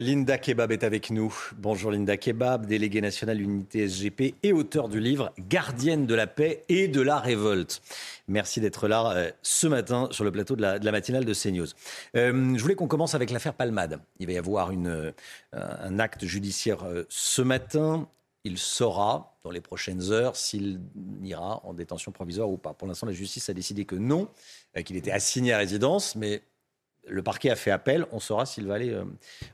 Linda Kebab est avec nous. Bonjour Linda Kebab, déléguée nationale unité SGP et auteur du livre Gardienne de la paix et de la révolte. Merci d'être là euh, ce matin sur le plateau de la, matinale de CNews. Euh, je voulais qu'on commence avec l'affaire Palmade. Il va y avoir euh, un acte judiciaire ce matin. Il saura dans les prochaines heures s'il ira en détention provisoire ou pas. Pour l'instant, la justice a décidé que non, qu'il était assigné à résidence, mais le parquet a fait appel. On saura s'il va aller euh,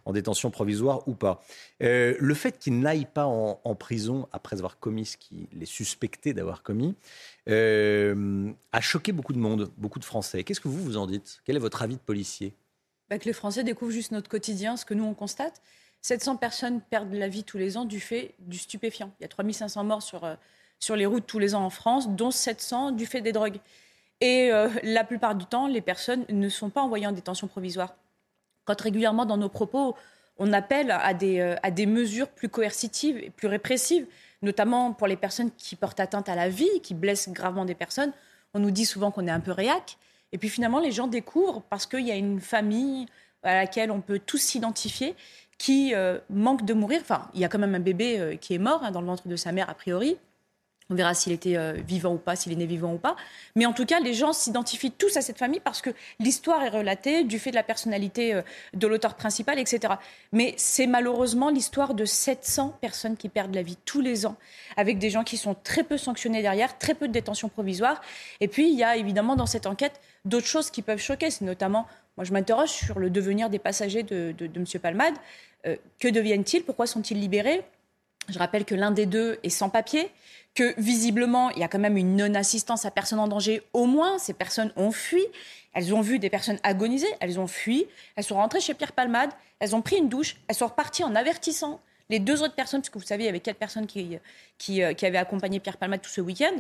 en détention provisoire ou pas. Euh, le fait qu'il n'aille pas en, prison après avoir commis ce qu'il est suspecté d'avoir commis euh, a choqué beaucoup de monde, beaucoup de Français. Qu'est-ce que vous vous en dites? Quel est votre avis de policier? Bah, que les Français découvrent juste notre quotidien, ce que nous on constate. 700 personnes perdent la vie tous les ans du fait du stupéfiant. Il y a 3500 morts sur, sur les routes tous les ans en France, dont 700 du fait des drogues. Et euh, la plupart du temps, les personnes ne sont pas envoyées en détention provisoire. Quand régulièrement dans nos propos, on appelle à des, euh, à des mesures plus coercitives et plus répressives, notamment pour les personnes qui portent atteinte à la vie, qui blessent gravement des personnes, on nous dit souvent qu'on est un peu réac. Et puis finalement, les gens découvrent parce qu'il y a une famille à laquelle on peut tous s'identifier qui euh, manque de mourir. Enfin, il y a quand même un bébé qui est mort hein, dans le ventre de sa mère, a priori. On verra s'il était euh, vivant ou pas, s'il est né vivant ou pas. Mais en tout cas, les gens s'identifient tous à cette famille parce que l'histoire est relatée du fait de la personnalité euh, de l'auteur principal, etc. Mais c'est malheureusement l'histoire de 700 personnes qui perdent la vie tous les ans, avec des gens qui sont très peu sanctionnés derrière, très peu de détention provisoire. Et puis, il y a évidemment dans cette enquête d'autres choses qui peuvent choquer. C'est notamment, moi je m'interroge sur le devenir des passagers de, M. Palmade. Euh, que deviennent-ils? Pourquoi sont-ils libérés? Je rappelle que l'un des deux est sans papier, que visiblement, il y a quand même une non-assistance à personne en danger. Au moins, ces personnes ont fui. Elles ont vu des personnes agoniser, elles ont fui. Elles sont rentrées chez Pierre Palmade, elles ont pris une douche, elles sont reparties en avertissant les deux autres personnes, parce que vous savez, il y avait quatre personnes qui, euh, qui avaient accompagné Pierre Palmade tout ce week-end.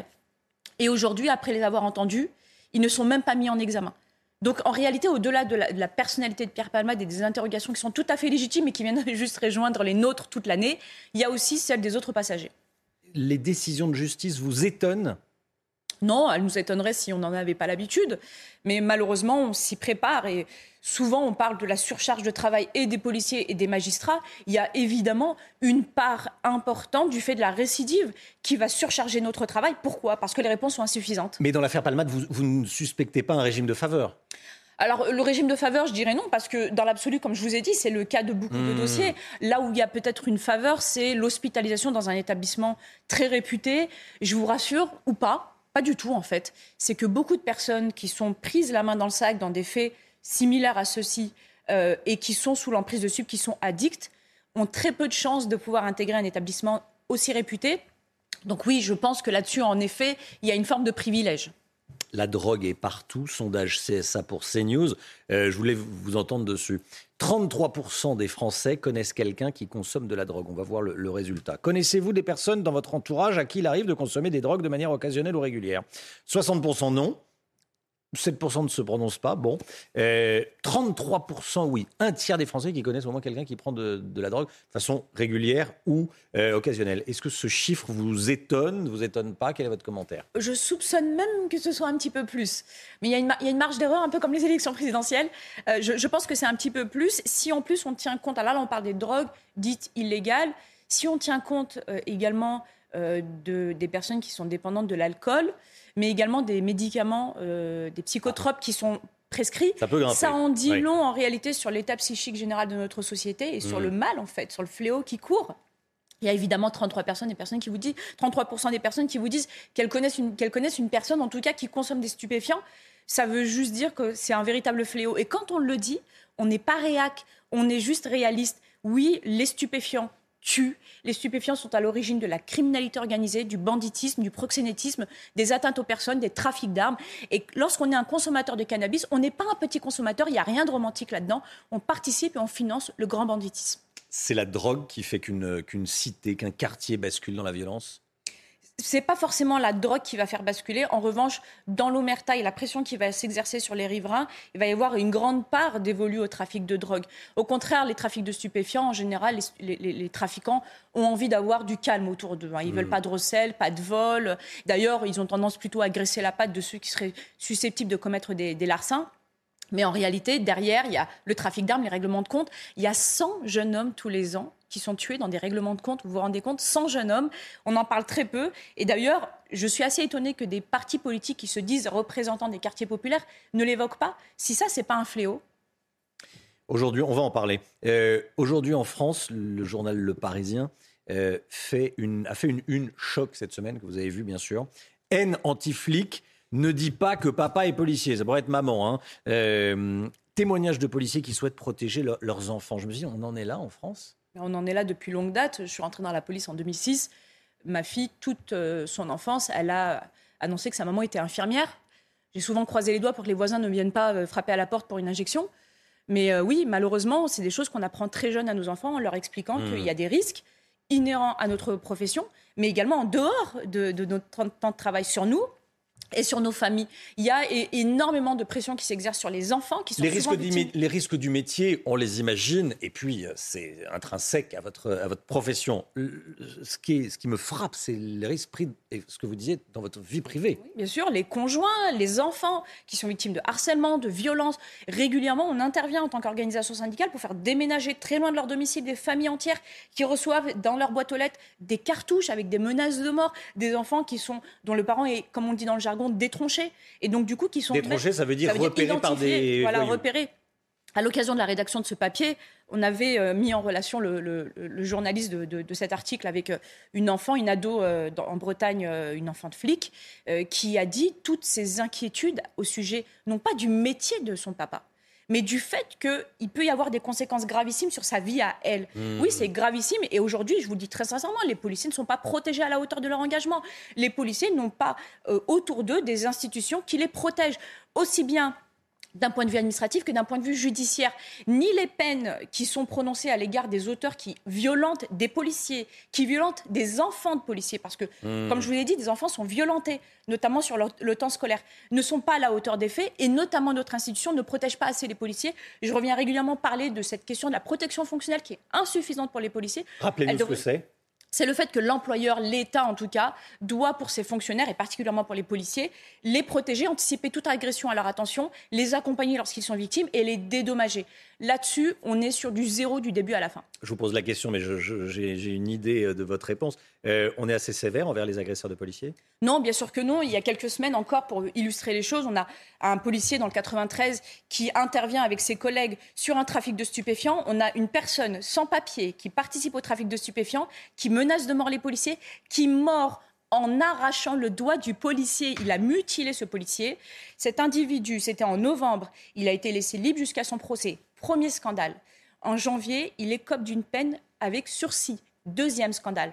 Et aujourd'hui, après les avoir entendus, ils ne sont même pas mis en examen. Donc en réalité, au-delà de, la, personnalité de Pierre Palmade et des interrogations qui sont tout à fait légitimes et qui viennent juste rejoindre les nôtres toute l'année, il y a aussi celle des autres passagers. Les décisions de justice vous étonnent non, elle nous étonnerait si on n'en avait pas l'habitude. Mais malheureusement, on s'y prépare et souvent on parle de la surcharge de travail et des policiers et des magistrats. Il y a évidemment une part importante du fait de la récidive qui va surcharger notre travail. Pourquoi? Parce que les réponses sont insuffisantes. Mais dans l'affaire Palmade, vous, vous, ne suspectez pas un régime de faveur? Alors, le régime de faveur, je dirais non, parce que dans l'absolu, comme je vous ai dit, c'est le cas de beaucoup mmh. de dossiers. Là où il y a peut-être une faveur, c'est l'hospitalisation dans un établissement très réputé. Je vous rassure, ou pas, pas du tout, en fait. C'est que beaucoup de personnes qui sont prises la main dans le sac dans des faits similaires à ceux-ci euh, et qui sont sous l'emprise de subs, qui sont addicts, ont très peu de chances de pouvoir intégrer un établissement aussi réputé. Donc oui, je pense que là-dessus, en effet, il y a une forme de privilège. La drogue est partout, sondage CSA pour CNews. Euh, je voulais vous entendre dessus. 33% des Français connaissent quelqu'un qui consomme de la drogue. On va voir le, le résultat. Connaissez-vous des personnes dans votre entourage à qui il arrive de consommer des drogues de manière occasionnelle ou régulière? 60% non. 7% ne se prononcent pas. Bon. Euh, 33% oui. Un tiers des Français qui connaissent au moins quelqu'un qui prend de, la drogue de façon régulière ou euh, occasionnelle. Est-ce que ce chiffre vous étonne, ne vous étonne pas? Quel est votre commentaire? Je soupçonne même que ce soit un petit peu plus. Mais il y a une, marge d'erreur un peu comme les élections présidentielles. Euh, je, pense que c'est un petit peu plus. Si en plus on tient compte, alors là on parle des drogues dites illégales, si on tient compte euh, également euh, de, des personnes qui sont dépendantes de l'alcool, mais également des médicaments, euh, des psychotropes qui sont prescrits. Ça, peut ça en dit oui. long en réalité sur l'état psychique général de notre société et sur mmh. le mal en fait, sur le fléau qui court. Il y a évidemment 33 personnes, des personnes qui vous disent, 33% des personnes qui vous disent qu'elles connaissent, une, qu'elles connaissent une personne, en tout cas, qui consomme des stupéfiants. Ça veut juste dire que c'est un véritable fléau. Et quand on le dit, on n'est pas réac, on est juste réaliste. Oui, les stupéfiants Les stupéfiants sont à l'origine de la criminalité organisée, du banditisme, du proxénétisme, des atteintes aux personnes, des trafics d'armes. Et lorsqu'on est un consommateur de cannabis, on n'est pas un petit consommateur, il n'y a rien de romantique là-dedans. On participe et on finance le grand banditisme. C'est la drogue qui fait qu'une cité, qu'un quartier bascule dans la violence? C'est pas forcément la drogue qui va faire basculer. En revanche, dans l'omerta et la pression qui va s'exercer sur les riverains, il va y avoir une grande part dévolue au trafic de drogue. Au contraire, les trafics de stupéfiants, en général, les, trafiquants ont envie d'avoir du calme autour d'eux. Hein. Ils ne veulent mmh. pas de recel, pas de vol. D'ailleurs, ils ont tendance plutôt à agresser la patte de ceux qui seraient susceptibles de commettre des, des larcins. Mais en réalité, derrière, il y a le trafic d'armes, les règlements de compte. Il y a 100 jeunes hommes tous les ans qui sont tués dans des règlements de compte. Vous vous rendez compte 100 jeunes hommes. On en parle très peu. Et d'ailleurs, je suis assez étonnée que des partis politiques qui se disent représentants des quartiers populaires ne l'évoquent pas. Si ça, c'est pas un fléau. Aujourd'hui, on va en parler. Euh, aujourd'hui, en France, le journal Le Parisien euh, a fait une une choc cette semaine, que vous avez vu bien sûr. Haine anti-flic ne dit pas que papa est policier. Ça pourrait être maman. Hein. Euh, témoignage de policiers qui souhaitent protéger leurs enfants. Je me dis, on en est là en France? On en est là depuis longue date. Je suis rentrée dans la police en 2006. Ma fille, toute euh, son enfance, elle a annoncé que sa maman était infirmière. J'ai souvent croisé les doigts pour que les voisins ne viennent pas euh, frapper à la porte pour une injection. Mais oui, malheureusement, c'est des choses qu'on apprend très jeune à nos enfants en leur expliquant mmh. qu'il y a des risques inhérents à notre profession, mais également en dehors de, de notre temps de travail sur nous, et sur nos familles. Il y a énormément de pression qui s'exerce sur les enfants qui sont les risques, du, les risques du métier, on les imagine, et puis euh, c'est intrinsèque à votre, à votre profession. Ce qui, ce qui me frappe, c'est les risques pris, et ce que vous disiez, dans votre vie privée. bien sûr, les conjoints, les enfants qui sont victimes de harcèlement, de violence. Régulièrement, on intervient en tant qu'organisation syndicale pour faire déménager très loin de leur domicile des familles entières qui reçoivent dans leur boîte aux lettres des cartouches avec des menaces de mort, des enfants qui sont, dont le parent est, comme on dit dans le jargon, détronchés. Et donc, du coup, qui sont. Détronchés, ça veut dire repérés par des. Voilà, repérés. À l'occasion de la rédaction de ce papier, on avait euh, mis en relation le, journaliste de, cet article avec euh, une enfant, une ado euh, en Bretagne, une enfant de flic, qui a dit toutes ses inquiétudes au sujet, non pas du métier de son papa, mais du fait qu'il peut y avoir des conséquences gravissimes sur sa vie à elle. Mmh. Oui, c'est gravissime. Et aujourd'hui, je vous le dis très sincèrement, les policiers ne sont pas protégés à la hauteur de leur engagement. Les policiers n'ont pas euh, autour d'eux des institutions qui les protègent. Aussi bien d'un point de vue administratif que d'un point de vue judiciaire. Ni les peines qui sont prononcées à l'égard des auteurs qui violentent des policiers, qui violentent des enfants de policiers, parce que, hmm. comme je vous l'ai dit, des enfants sont violentés, notamment sur le temps scolaire, ne sont pas à la hauteur des faits, et notamment notre institution ne protège pas assez les policiers. Je reviens régulièrement parler de cette question de la protection fonctionnelle qui est insuffisante pour les policiers. Rappelez-nous ce que c'est c'est le fait que l'employeur, l'État en tout cas, doit pour ses fonctionnaires et particulièrement pour les policiers, les protéger, anticiper toute agression à leur attention, les accompagner lorsqu'ils sont victimes et les dédommager. Là-dessus, on est sur du zéro du début à la fin. Je vous pose la question, mais j'ai une idée euh, de votre réponse. Euh, on est assez sévère envers les agresseurs de policiers? Non, bien sûr que non. Il y a quelques semaines encore, pour illustrer les choses, on a un policier dans le 93 qui intervient avec ses collègues sur un trafic de stupéfiants. On a une personne sans papier qui participe au trafic de stupéfiants, qui menace de mort les policiers, qui mord en arrachant le doigt du policier. Il a mutilé ce policier. Cet individu, c'était en novembre, il a été laissé libre jusqu'à son procès. Premier scandale. En janvier, il écope d'une peine avec sursis. Deuxième scandale.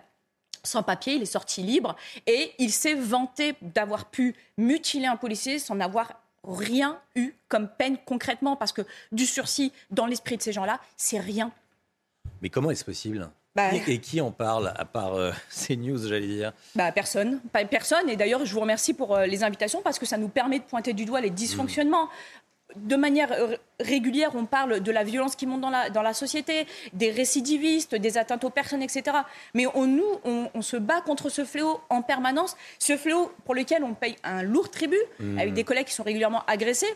Sans papier, il est sorti libre et il s'est vanté d'avoir pu mutiler un policier sans avoir rien eu comme peine concrètement parce que du sursis dans l'esprit de ces gens-là, c'est rien. Mais comment est-ce possible? Bah, et, qui en parle, à part euh, ces news, j'allais dire? Bah, Personne. Personne. Et d'ailleurs, je vous remercie pour euh, les invitations parce que ça nous permet de pointer du doigt les dysfonctionnements de manière régulière, on parle de la violence qui monte dans la, dans la société, des récidivistes, des atteintes aux personnes, etc. Mais on, nous, on, se bat contre ce fléau en permanence, ce fléau pour lequel on paye un lourd tribut, mmh. avec des collègues qui sont régulièrement agressés.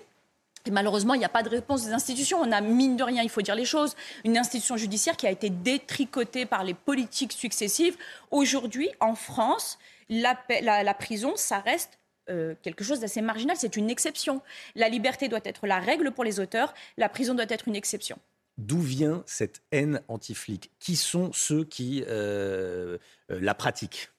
Malheureusement, il n'y a pas de réponse des institutions. On a, mine de rien, il faut dire les choses, une institution judiciaire qui a été détricotée par les politiques successives. Aujourd'hui, en France, la, la prison, ça reste euh, quelque chose d'assez marginal, c'est une exception. La liberté doit être la règle pour les auteurs, la prison doit être une exception. D'où vient cette haine anti-flic? Qui sont ceux qui euh, euh, la pratiquent?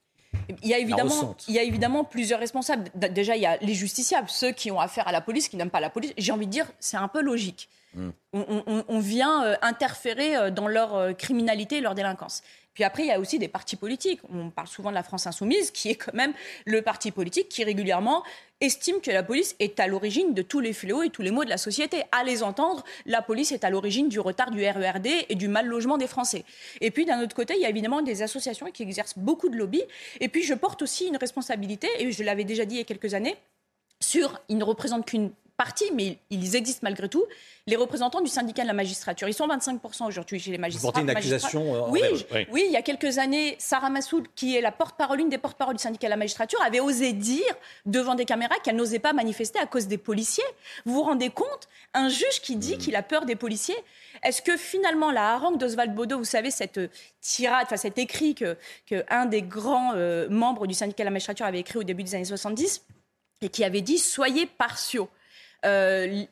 Il y, a évidemment, il y a évidemment plusieurs responsables. Déjà, il y a les justiciables, ceux qui ont affaire à la police, qui n'aiment pas la police. J'ai envie de dire, c'est un peu logique. Hmm. On, on, vient interférer dans leur criminalité et leur délinquance. Puis après, il y a aussi des partis politiques. On parle souvent de la France insoumise, qui est quand même le parti politique qui régulièrement estime que la police est à l'origine de tous les fléaux et tous les maux de la société. À les entendre, la police est à l'origine du retard du RERD et du mal logement des Français. Et puis d'un autre côté, il y a évidemment des associations qui exercent beaucoup de lobby. Et puis je porte aussi une responsabilité, et je l'avais déjà dit il y a quelques années, sur, ils ne représentent qu'une partie, mais ils existent malgré tout, les représentants du syndicat de la magistrature. Ils sont 25% aujourd'hui chez les magistrats. Vous portez une accusation euh, oui, oui, il y a quelques années, Sarah Massoud, qui est la porte-parole, une des porte-paroles du syndicat de la magistrature, avait osé dire devant des caméras qu'elle n'osait pas manifester à cause des policiers. Vous vous rendez compte Un juge qui dit hmm. qu'il a peur des policiers est-ce que finalement la harangue d'Oswald Bodo, vous savez, cette tirade, enfin cet écrit que, que un des grands euh, membres du syndicat de la magistrature avait écrit au début des années 70 et qui avait dit soyez partiaux. Euh,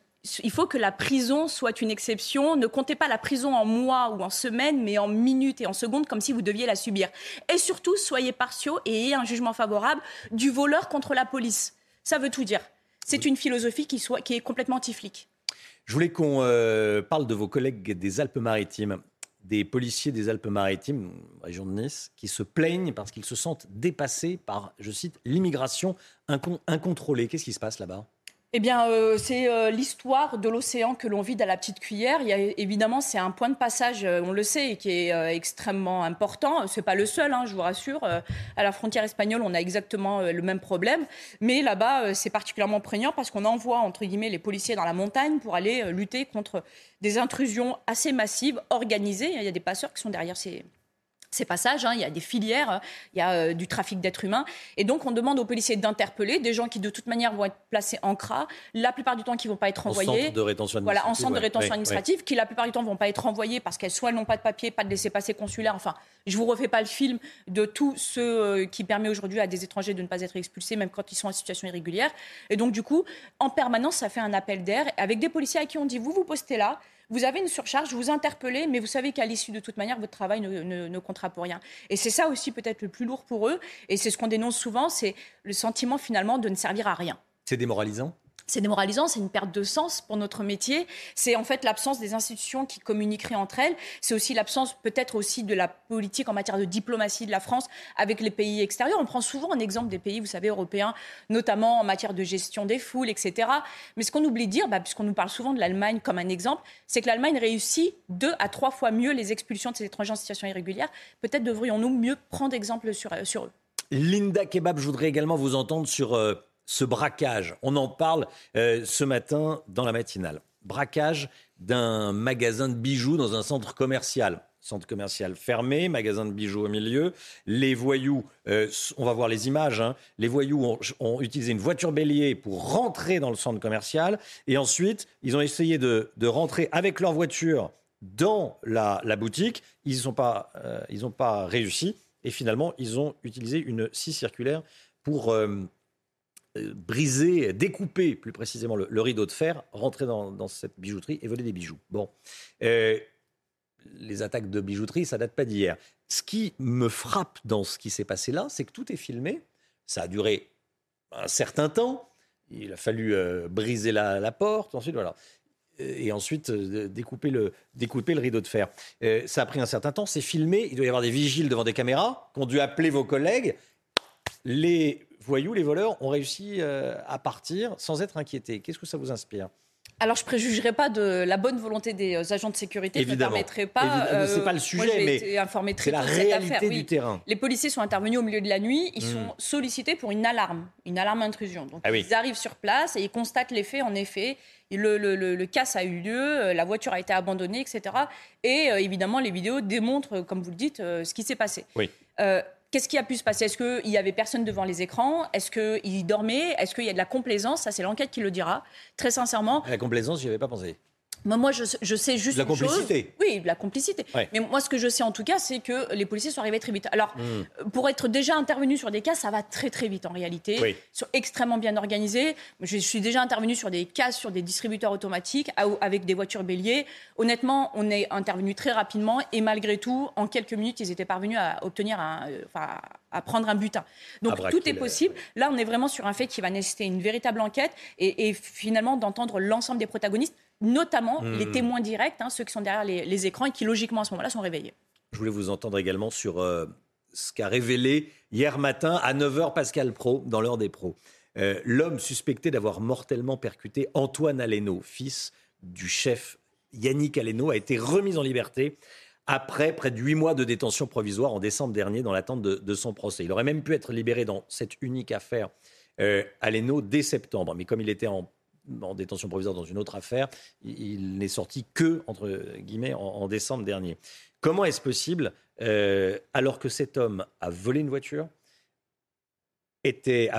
il faut que la prison soit une exception. Ne comptez pas la prison en mois ou en semaines, mais en minutes et en secondes, comme si vous deviez la subir. Et surtout, soyez partiaux et ayez un jugement favorable du voleur contre la police. Ça veut tout dire. C'est une philosophie qui, soit, qui est complètement anti-flic. Je voulais qu'on euh, parle de vos collègues des Alpes-Maritimes, des policiers des Alpes-Maritimes, région de Nice, qui se plaignent parce qu'ils se sentent dépassés par, je cite, l'immigration incontrôlée. Qu'est-ce qui se passe là-bas? Eh bien, euh, c'est euh, l'histoire de l'océan que l'on vit à la petite cuillère. Il y a, évidemment, c'est un point de passage, euh, on le sait, qui est extrêmement important. C'est pas le seul, hein, je vous rassure. à la frontière espagnole, on a exactement le même problème, mais là-bas, c'est particulièrement prégnant parce qu'on envoie entre guillemets les policiers dans la montagne pour aller lutter contre des intrusions assez massives, organisées. Il y a des passeurs qui sont derrière ces ces passages. Hein. Il y a des filières, il y a euh, du trafic d'êtres humains. Et donc, on demande aux policiers d'interpeller des gens qui, de toute manière, vont être placés en CRA, la plupart du temps, qui ne vont pas être renvoyés. En centre de rétention administrative. Voilà, en centre de rétention administrative, qui, la plupart du temps, ne vont pas être renvoyés parce qu'elles soit n'ont pas de papier, pas de laissez-passer consulaire. Enfin, je ne vous refais pas le film de tout ce euh, qui permet aujourd'hui à des étrangers de ne pas être expulsés, même quand ils sont en situation irrégulière. Et donc, du coup, en permanence, ça fait un appel d'air avec des policiers à qui on dit, vous vous postez là, vous avez une surcharge, vous interpellez, mais vous savez qu'à l'issue de toute manière, votre travail ne, comptera pour rien. Et c'est ça aussi peut-être le plus lourd pour eux, et c'est ce qu'on dénonce souvent, c'est le sentiment finalement de ne servir à rien. C'est démoralisant? C'est démoralisant, c'est une perte de sens pour notre métier. C'est en fait l'absence des institutions qui communiqueraient entre elles. C'est aussi l'absence peut-être aussi de la politique en matière de diplomatie de la France avec les pays extérieurs. On prend souvent un exemple des pays, vous savez, européens, notamment en matière de gestion des foules, etc. Mais ce qu'on oublie de dire, bah, puisqu'on nous parle souvent de l'Allemagne comme un exemple, c'est que l'Allemagne réussit deux à trois fois mieux les expulsions de ces étrangers en situation irrégulière. Peut-être devrions-nous mieux prendre exemple sur, sur eux. Linda Kebab, je voudrais également vous entendre sur... Euh, ce braquage. On en parle euh, ce matin dans la matinale. Braquage d'un magasin de bijoux dans un centre commercial. Centre commercial fermé, magasin de bijoux au milieu. Les voyous, euh, on va voir les images, hein. les voyous ont, utilisé une voiture bélier pour rentrer dans le centre commercial. Et ensuite, ils ont essayé de, rentrer avec leur voiture dans la, boutique. Ils n'ont pas, euh, pas réussi. Et finalement, ils ont utilisé une scie circulaire pour briser, découper plus précisément le, rideau de fer, rentrer dans, cette bijouterie et voler des bijoux. Bon, euh, les attaques de bijouterie, ça date pas d'hier. Ce qui me frappe dans ce qui s'est passé là, c'est que tout est filmé. Ça a duré un certain temps. Il a fallu euh, briser la, porte, ensuite voilà, et ensuite découper le, découper le rideau de fer. ça a pris un certain temps. C'est filmé. Il doit y avoir des vigiles devant des caméras qui ont dû appeler vos collègues. Les voyous, les voleurs, ont réussi euh, à partir sans être inquiétés. Qu'est-ce que ça vous inspire? Alors, je ne préjugerai pas de la bonne volonté des euh, agents de sécurité. Évidemment. Je ne permettrai pas. Euh, c'est pas le sujet, mais c'est la réalité du terrain. Les policiers sont intervenus au milieu de la nuit. Ils sont hmm. sollicités pour une alarme, une alarme intrusion. Donc, ah ils arrivent sur place et ils constatent les faits. En effet, le, le, le, casse a eu lieu, la voiture a été abandonnée, etc. Et évidemment, les vidéos démontrent, comme vous le dites, ce qui s'est passé. Oui. Qu'est-ce qui a pu se passer? Est-ce qu'il y avait personne devant les écrans? Est-ce qu'il dormait? Est-ce qu'il y a de la complaisance? Ça, c'est l'enquête qui le dira. Très sincèrement. La complaisance, n'y avais pas pensé. Moi, je, sais juste. La complicité. Oui, la complicité. Mais moi, ce que je sais en tout cas, c'est que les policiers sont arrivés très vite. Alors, hmm. pour être déjà intervenu sur des cas, ça va très très vite en réalité. Ils sont extrêmement bien organisés. Je suis déjà intervenu sur des cas sur des distributeurs automatiques avec des voitures béliers. Honnêtement, on est intervenu très rapidement et malgré tout, en quelques minutes, ils étaient parvenus à obtenir un, euh, enfin, à prendre un butin. Donc tout est possible. Là, on est vraiment sur un fait qui va nécessiter une véritable enquête et, finalement d'entendre l'ensemble des protagonistes, notamment hmm. les témoins directs, hein, ceux qui sont derrière les, écrans et qui logiquement à ce moment-là sont réveillés. Je voulais vous entendre également sur euh, ce qu'a révélé hier matin à 9h Pascal Pro, dans l'heure des pros. Euh, L'homme suspecté d'avoir mortellement percuté Antoine Aleno, fils du chef Yannick Aleno, a été remis en liberté après près de huit mois de détention provisoire en décembre dernier dans l'attente de, de son procès. Il aurait même pu être libéré dans cette unique affaire euh, Aleno dès septembre. Mais comme il était en, en détention provisoire dans une autre affaire, il, n'est sorti que, entre guillemets, en, décembre dernier. Comment est-ce possible, euh, alors que cet homme a volé une voiture, était,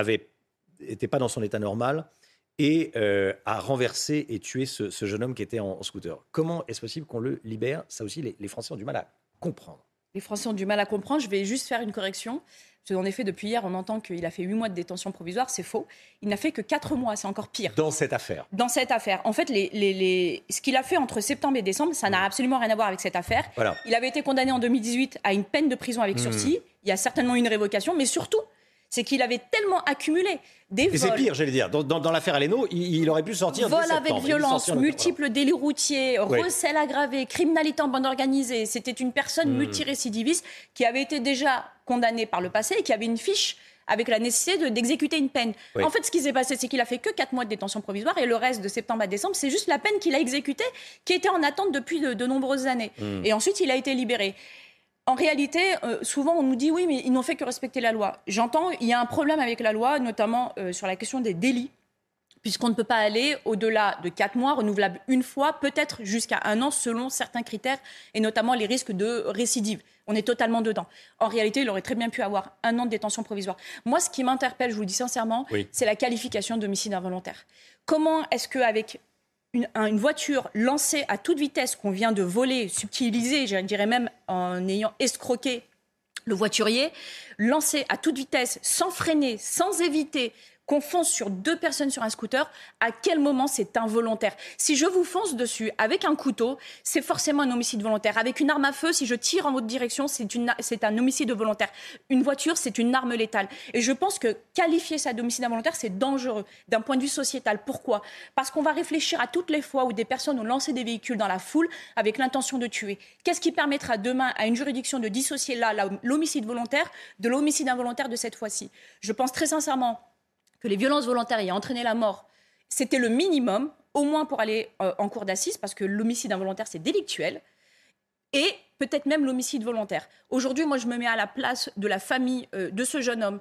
était pas dans son état normal et euh, a renversé et tué ce, jeune homme qui était en, scooter? Comment est-ce possible qu'on le libère? Ça aussi, les Français ont du mal à comprendre. Les Français ont du mal à comprendre. Je vais juste faire une correction. Qu'en effet, depuis hier, on entend qu'il a fait 8 mois de détention provisoire. C'est faux. Il n'a fait que 4 mois. C'est encore pire. Dans cette affaire. Dans cette affaire. En fait, les, les- les- ce qu'il a fait entre septembre et décembre, ça n'a absolument rien à voir avec cette affaire. Voilà. Il avait été condamné en 2018 à une peine de prison avec sursis. Il y a certainement une révocation. Mais surtout, c'est qu'il avait tellement accumulé des Et c'est pire, j'allais dire. Dans, dans- dans l'affaire Aleno, il, il aurait pu sortir. Vol avec violence, multiples délits routiers, Oui. recel aggravé, criminalité en bande organisée. C'était une personne Hmm. multirécidiviste qui avait été déjà condamnée par le passé et qui avait une fiche avec la nécessité de- d'exécuter une peine. Oui. En fait, ce qui s'est passé, c'est qu'il a fait que 4 mois de détention provisoire et le reste de septembre à décembre, c'est juste la peine qu'il a exécutée, qui était en attente depuis de, de nombreuses années. Hmm. Et ensuite, il a été libéré. En réalité, euh, souvent on nous dit oui, mais ils n'ont fait que respecter la loi. J'entends, il y a un problème avec la loi, notamment euh, sur la question des délits puisqu'on ne peut pas aller au-delà de 4 mois, renouvelable une fois, peut-être jusqu'à un an, selon certains critères, et notamment les risques de récidive. On est totalement dedans. En réalité, il aurait très bien pu avoir un an de détention provisoire. Moi, ce qui m'interpelle, je vous le dis sincèrement, Oui. c'est la qualification d'homicide involontaire. Comment est-ce qu'avec une, un- une voiture lancée à toute vitesse qu'on vient de voler, subtiliser, je dirais même en ayant escroqué le voiturier, lancé à toute vitesse, sans freiner, sans éviter, qu'on fonce sur deux personnes sur un scooter, à quel moment c'est involontaire? Si je vous fonce dessus avec un couteau, c'est forcément un homicide volontaire. Avec une arme à feu, si je tire en votre direction, c'est un homicide volontaire. Une voiture, c'est une arme létale. Et je pense que qualifier ça d'homicide involontaire, c'est dangereux d'un point de vue sociétal. Pourquoi? Parce qu'on va réfléchir à toutes les fois où des personnes ont lancé des véhicules dans la foule avec l'intention de tuer. Qu'est-ce qui permettra demain à une juridiction de dissocier là l'homicide volontaire de l'homicide involontaire de cette fois-ci? Je pense très sincèrement que les violences volontaires ayant entraîné la mort, c'était le minimum, au moins pour aller euh, en cour d'assises, parce que l'homicide involontaire, c'est délictuel, et peut-être même l'homicide volontaire. Aujourd'hui, moi, je me mets à la place de la famille euh, de ce jeune homme.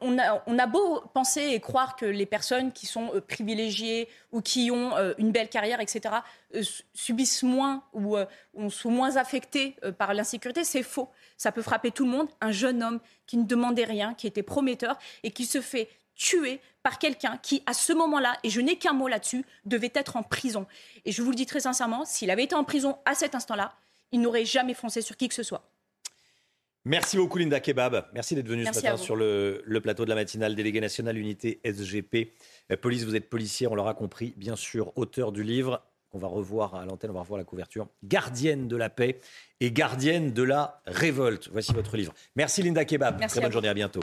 On, a, beau penser et croire que les personnes qui sont euh, privilégiées ou qui ont une belle carrière, etc., su- subissent moins ou on sont moins affectées par l'insécurité, c'est faux. Ça peut frapper tout le monde. Un jeune homme qui ne demandait rien, qui était prometteur et qui se fait tuer par quelqu'un qui, à ce moment-là, et je n'ai qu'un mot là-dessus, devait être en prison. Et je vous le dis très sincèrement, s'il avait été en prison à cet instant-là, il n'aurait jamais foncé sur qui que ce soit. Merci beaucoup Linda Kebab. Merci d'être venue ce Merci matin sur le, le plateau de la matinale déléguée nationale unité SGP. Euh, police, vous êtes policière, on l'aura compris, bien sûr, auteur du livre qu'on va revoir à l'antenne, on va revoir la couverture. Gardienne de la paix et gardienne de la révolte. Voici votre livre. Merci Linda Kebab. Merci Très bonne vous. journée, à bientôt.